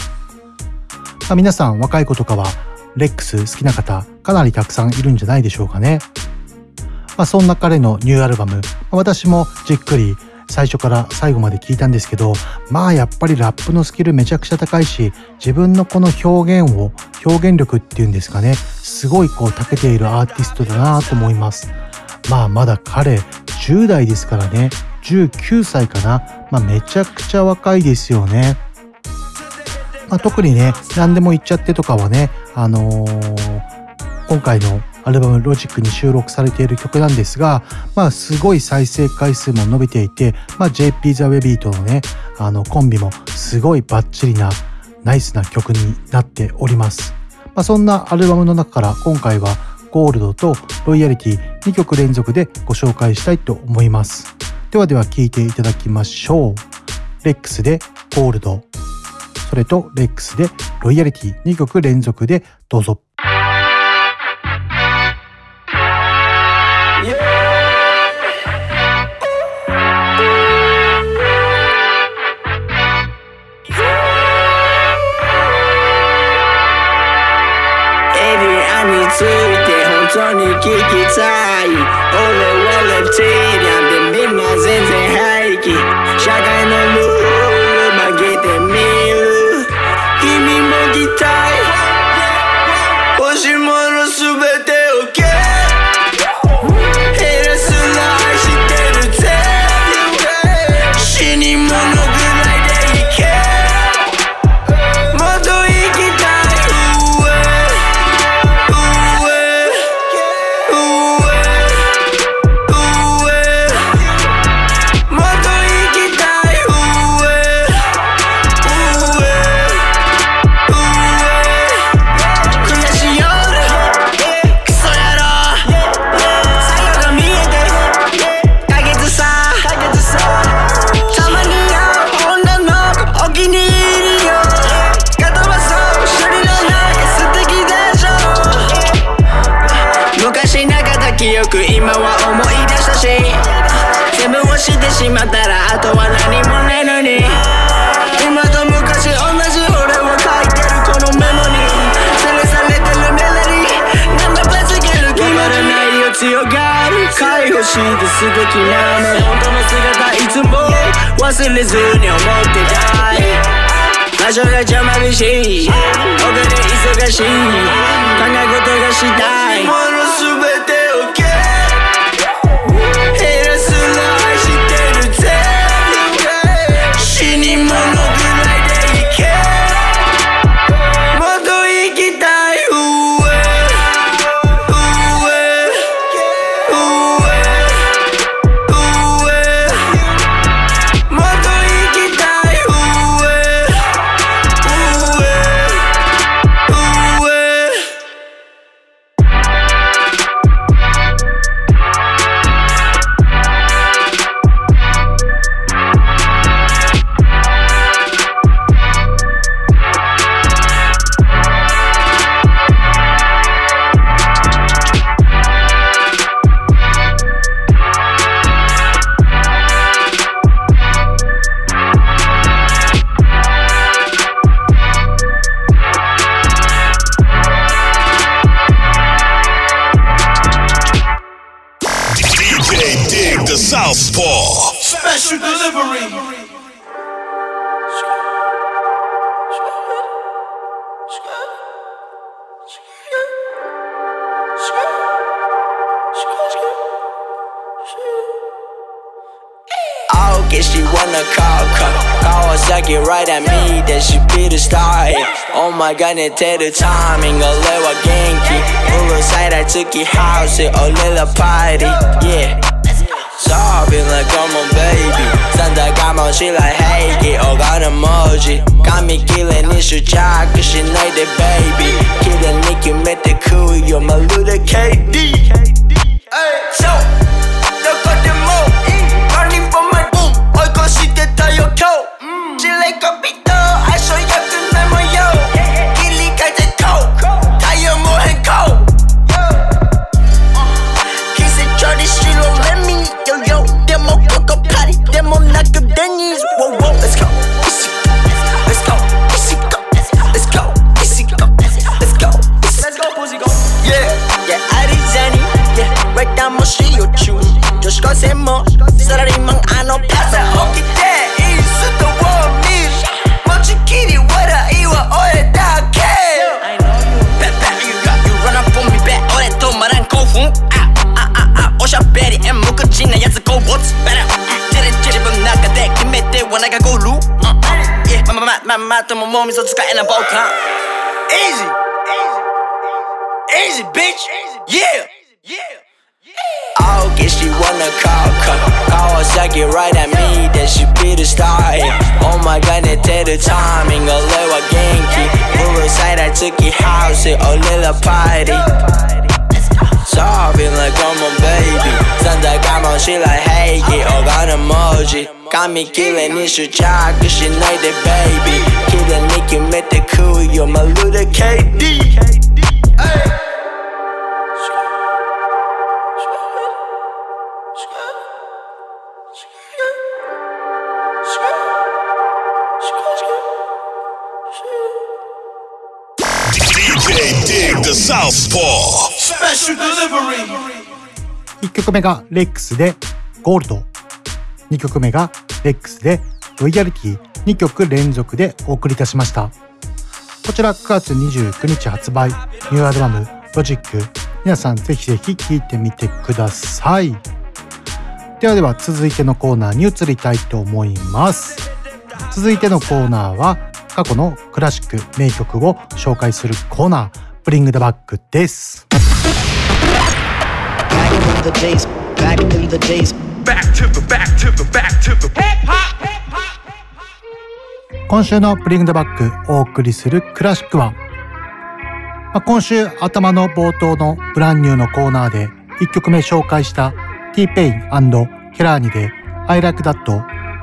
まあ、皆さん若い子とかはレックス好きな方かなりたくさんいるんじゃないでしょうかね、まあ、そんな彼のニューアルバム。私もじっくり最初から最後まで聞いたんですけどまあやっぱりラップのスキルめちゃくちゃ高いし自分のこの表現を表現力っていうんですかねすごいこう長けているアーティストだなと思います。まあまだ彼10代ですからね19歳かな、まあ、めちゃくちゃ若いですよね。まあ、特にね何でも言っちゃってとかはねあのー、今回のアルバム「ロジックに収録されている曲なんですが、まあ、すごい再生回数も伸びていて、まあ、JP ザ・ウェビーとのねあのコンビもすごいバッチリなナイスな曲になっております、まあ、そんなアルバムの中から今回はゴールドとロイヤリティ2曲連続でご紹介したいと思います。ではでは聴いていただきましょう。レックスでゴールド。それとレックスでロイヤリティ2曲連続でどうぞ。kick it tight. one left. team. しい。お金忙しい。考え事がしたい。looking right at me, that should be the start. Ay. Oh my god, 내 the timing, 얼레와 genki. 물론 사이다 특히 house, little party. Yeah. Sobbing like I'm a baby. Santa got my shit like, hey, get all got emoji. Got me killing, it's your child, cause she like the baby. Kill the nigga, met the cool, you're my little KD. Hey, so. 女子高生もサラリーマンあのパス。起きていいすとウォーミー持ちきり笑いは俺だけ。Bet bet you got you run up on me bet 俺止まらん興奮。ああああおしゃべりえ無口なやつ Go what's better ジレジレ自分の中で決めてはなんかゴール。Yeah まままままとももみそ使えな僕は Easy Easy bitch Yeah Oh, guess she wanna call, call, call her, suck it right at me, then she be the star. Yeah. Oh my god, it take the timing, a little genki. Pull aside, I took your house, a little party. Sobbing like I'm a baby. Santa got my shit like, hey, get all got emoji. Got me killing, it's your child, cause she know the baby. Killing, Nicky, met the cool, you're my little KD. Hey. 1曲目がレックスでゴールド。2曲目がレックスでロイヤリティ2曲連続でお送りいたしました。こちら9月29日発売。ニューアルバムロジック。皆さんぜひぜひ聴いてみてください。ではでは続いてのコーナーに移りたいと思います。続いてのコーナーは過去のクラシック名曲を紹介するコーナー。プリングダバッグです。今週のプリングダバッグお送りする classic one。今週頭の冒頭の brand new のコーナーで一曲目紹介した T ペイン＆ケラーニで I Like That。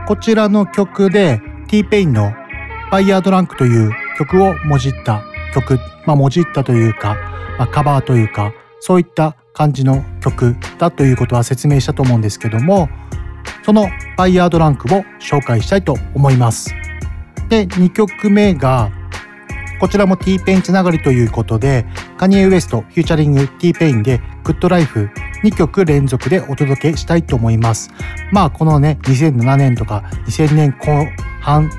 こちらの曲で T ペインの Buy U a Drank という曲をもじった曲、まあ、もじったというか、まあ、カバーというかそういった感じの曲だということは説明したと思うんですけどもその「ファイヤードランク」を紹介したいと思います。で2曲目がこちらも T-Pain つながりということでカニエ・ウエストフューチャリング T-Pain で「グッドライフ2曲連続でお届けしたいと思います。まあこのね2007年とか2000年後半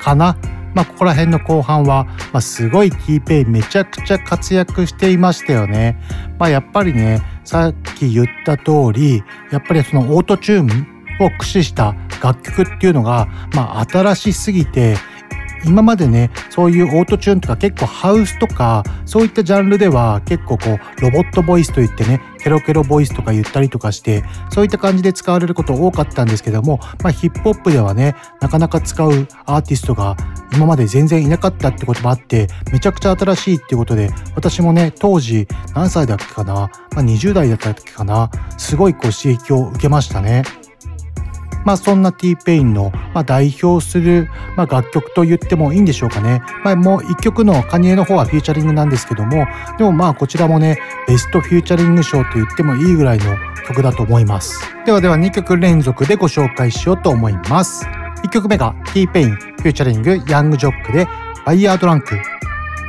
かなまあ、ここら辺の後半は、まあ、すごいキーペイめちゃくちゃ活躍していましたよね。まあ、やっぱりね、さっき言った通り、やっぱりそのオートチューンを駆使した楽曲っていうのが、まあ、新しすぎて、今までねそういうオートチューンとか結構ハウスとかそういったジャンルでは結構こうロボットボイスといってねケロケロボイスとか言ったりとかしてそういった感じで使われること多かったんですけども、まあ、ヒップホップではねなかなか使うアーティストが今まで全然いなかったってこともあってめちゃくちゃ新しいっていうことで私もね当時何歳だっけかな、まあ、20代だったっけかなすごいこう刺激を受けましたね。まあ、そんな T-Pain の、まあ、代表する、まあ、楽曲と言ってもいいんでしょうかね。まあ、もう一曲のカニエの方はフューチャリングなんですけども、でもまあこちらもね、ベストフューチャリング賞と言ってもいいぐらいの曲だと思います。ではでは2曲連続でご紹介しようと思います。1曲目が T-Pain フューチャリングヤングジョックでバイヤードランク。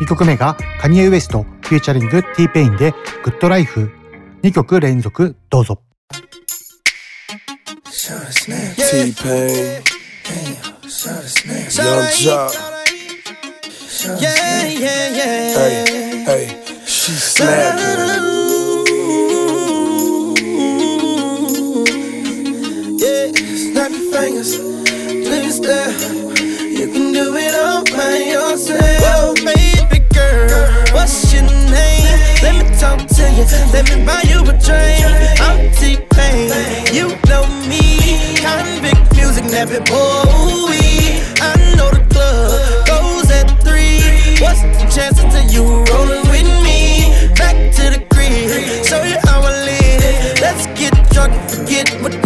2曲目がカニエ・ウエストフューチャリング T-Pain でグッドライフ。2曲連続どうぞ。T Pain, Young Jock. Yeah, yeah, yeah. Hey, hey, she snapping. Yeah, snap your fingers, please there. You can do it all by yourself, Oh, baby girl. What's your name? Let me talk to you. Let me buy you a drink. I'm T Pain. You know me. Convict music, nappy boy. I know the club goes at three. What's the chances of you rolling with me? Back to the crib, show you how I live. Let's get drunk, and forget what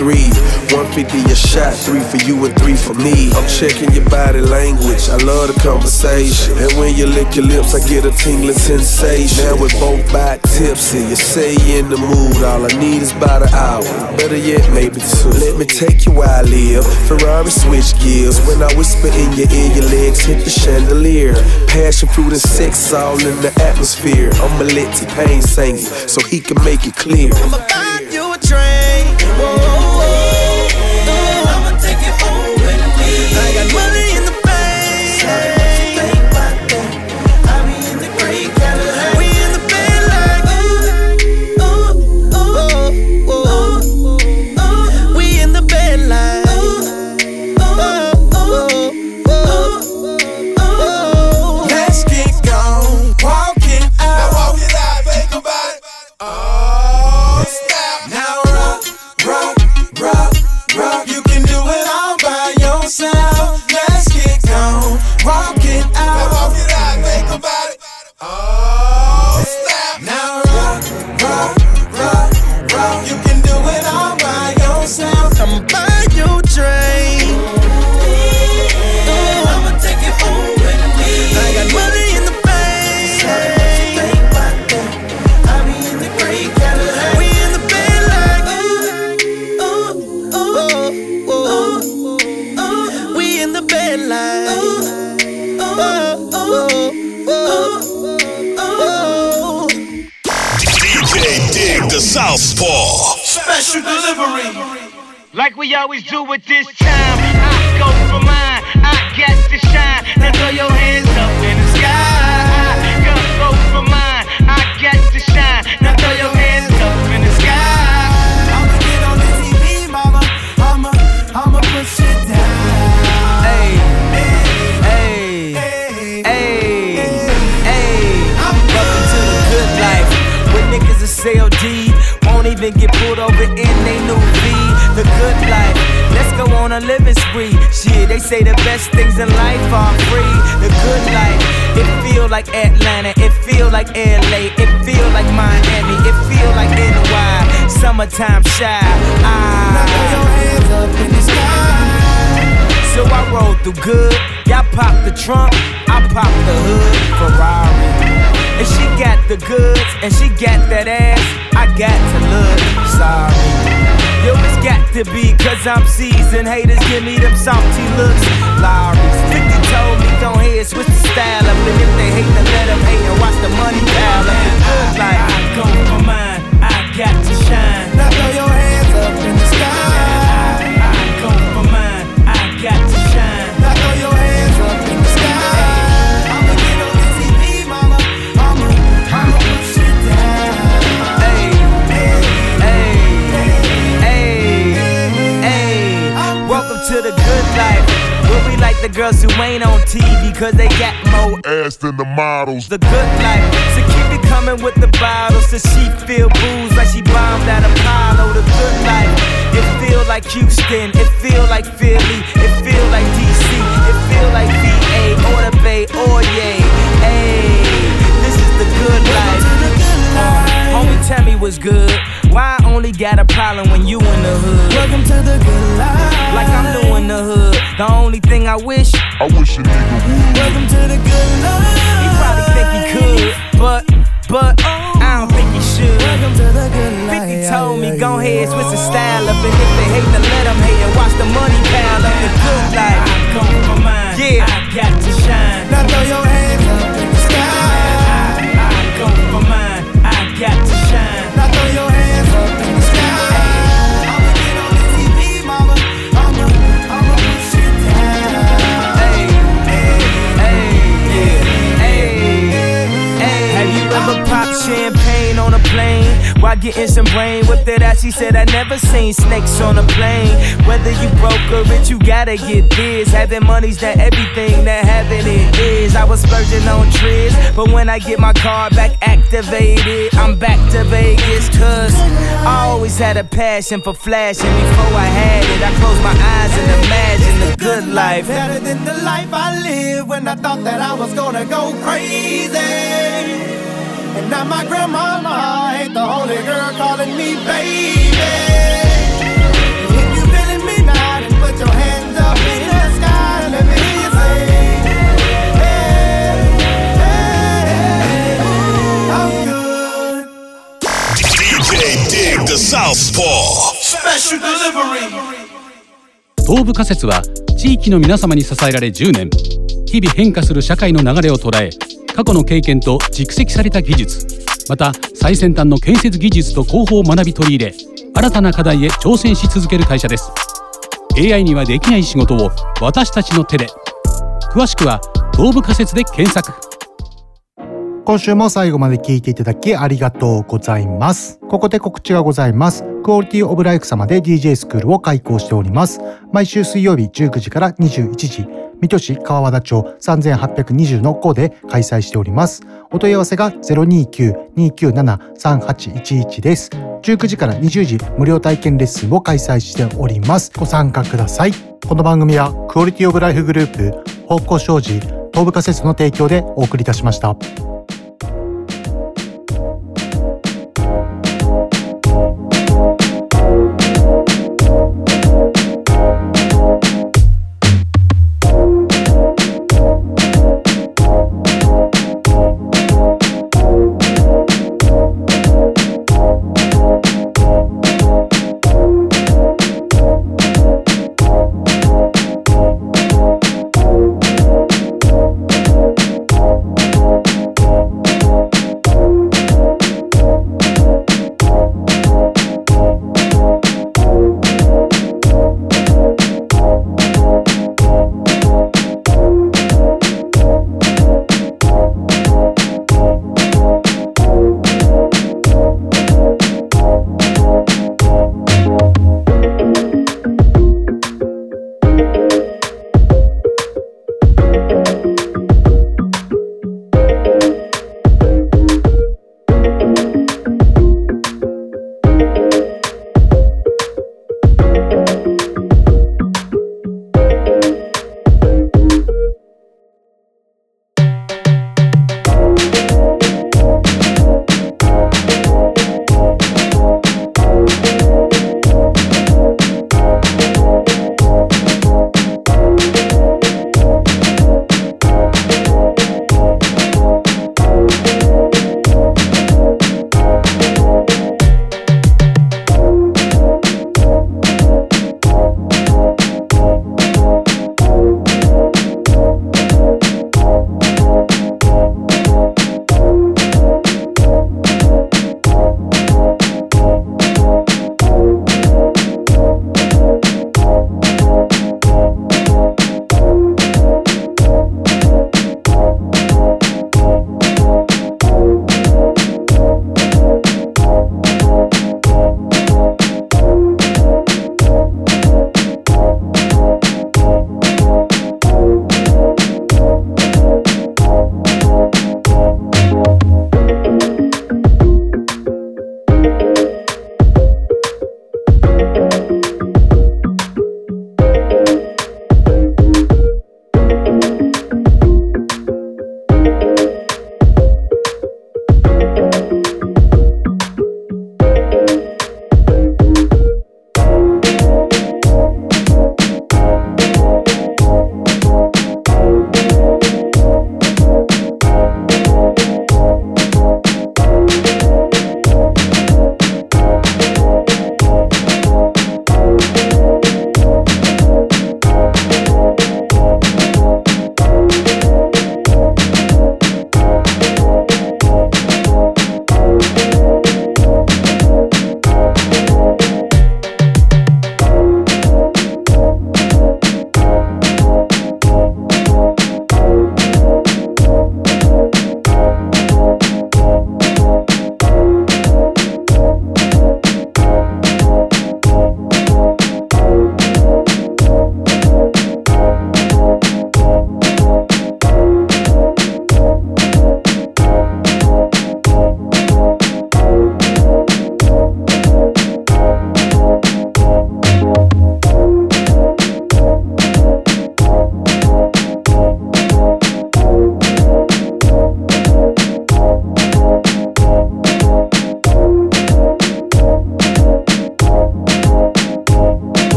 Three. 150 a shot, three for you and three for me. I'm checking your body language. I love the conversation. And when you lick your lips, I get a tingling sensation. Now we're both back tipsy. You say you in the mood. All I need is about an hour. Better yet, maybe two. Let me take you where I live. Ferrari switch gears. When I whisper in your ear, your legs hit the chandelier. Passion fruit and sex all in the atmosphere. I'ma let T-Pain sing it so he can make it clear. I'ma buy you a drink. Say the best things in life are free. The good life. It feel like Atlanta. It feel like LA. It feel like Miami. It feel like NY. Summertime shy. Ah. Now throw your hands up in the sky. So I roll through good. Y'all pop the trunk, I pop the hood. Ferrari. And she got the goods, and she got that ass. I got to look sorry. Yo, it's got to be, cause I'm seasoned. Haters give me them salty looks. Lowry's 50 told me, don't hate, switch the style up. And if they hate, then let them hate and watch the money pile up. It looks like I go for mine, I got to shine. Now throw your hands up in the sky. Girls who ain't on TV cause they got more ass than the models. The good life, so keep it coming with the bottles. So she feel booze like she bombed at Apollo. The good life, it feel like Houston, it feel like Philly, it feel like DC, it feel like VA or the Bay oh, or yay. Hey, this is the good life. Homie, tell me what's good. Why I only got a problem when you in the hood? Welcome to the good life. Like I'm doing the hood. The only thing I wish, I wish a nigga would. Welcome to the good life. He probably think he could, but, but, I don't think he should. Welcome to the good life. 50 told me, go ahead, switch the style up. And if they hate, then let them hate and watch the money pile up. The good life. I come for mine. Yeah. I got to shine. Now throw your hands getting some brain with it out, she said I never seen snakes on a plane. Whether you broke or rich, you gotta get this. Having money's not everything that having it is. I was splurging on trips, but when I get my car back activated, I'm back to Vegas. Cause I always had a passion for flashing. Before I had it, I closed my eyes and imagine the good life. Better than the life I lived when I thought that I was gonna go crazy. And now my grandmama ain't the only girl calling me baby. If you feeling me now, then put your hands up in the sky and let me hear you say, hey, hey, I'm good. DJ Dig the Southpaw. Special delivery. 東部仮説は地域の皆様に支えられ10年日々変化する社会の流れを捉え過去の経験と蓄積された技術また最先端の建設技術と工法を学び取り入れ新たな課題へ挑戦し続ける会社です AI にはできない仕事を私たちの手で詳しくは東部仮説で検索今週も最後まで聞いていただきありがとうございます。ここで告知がございます。クオリティオブライフ様で DJ スクールを開講しております。毎週水曜日19時から21時、水戸市川和田町3820の校で開催しております。お問い合わせが029-297-3811です。19時から20時無料体験レッスンを開催しております。ご参加ください。この番組はクオリティオブライフグループ、方向障子、東部仮説の提供でお送りいたしました。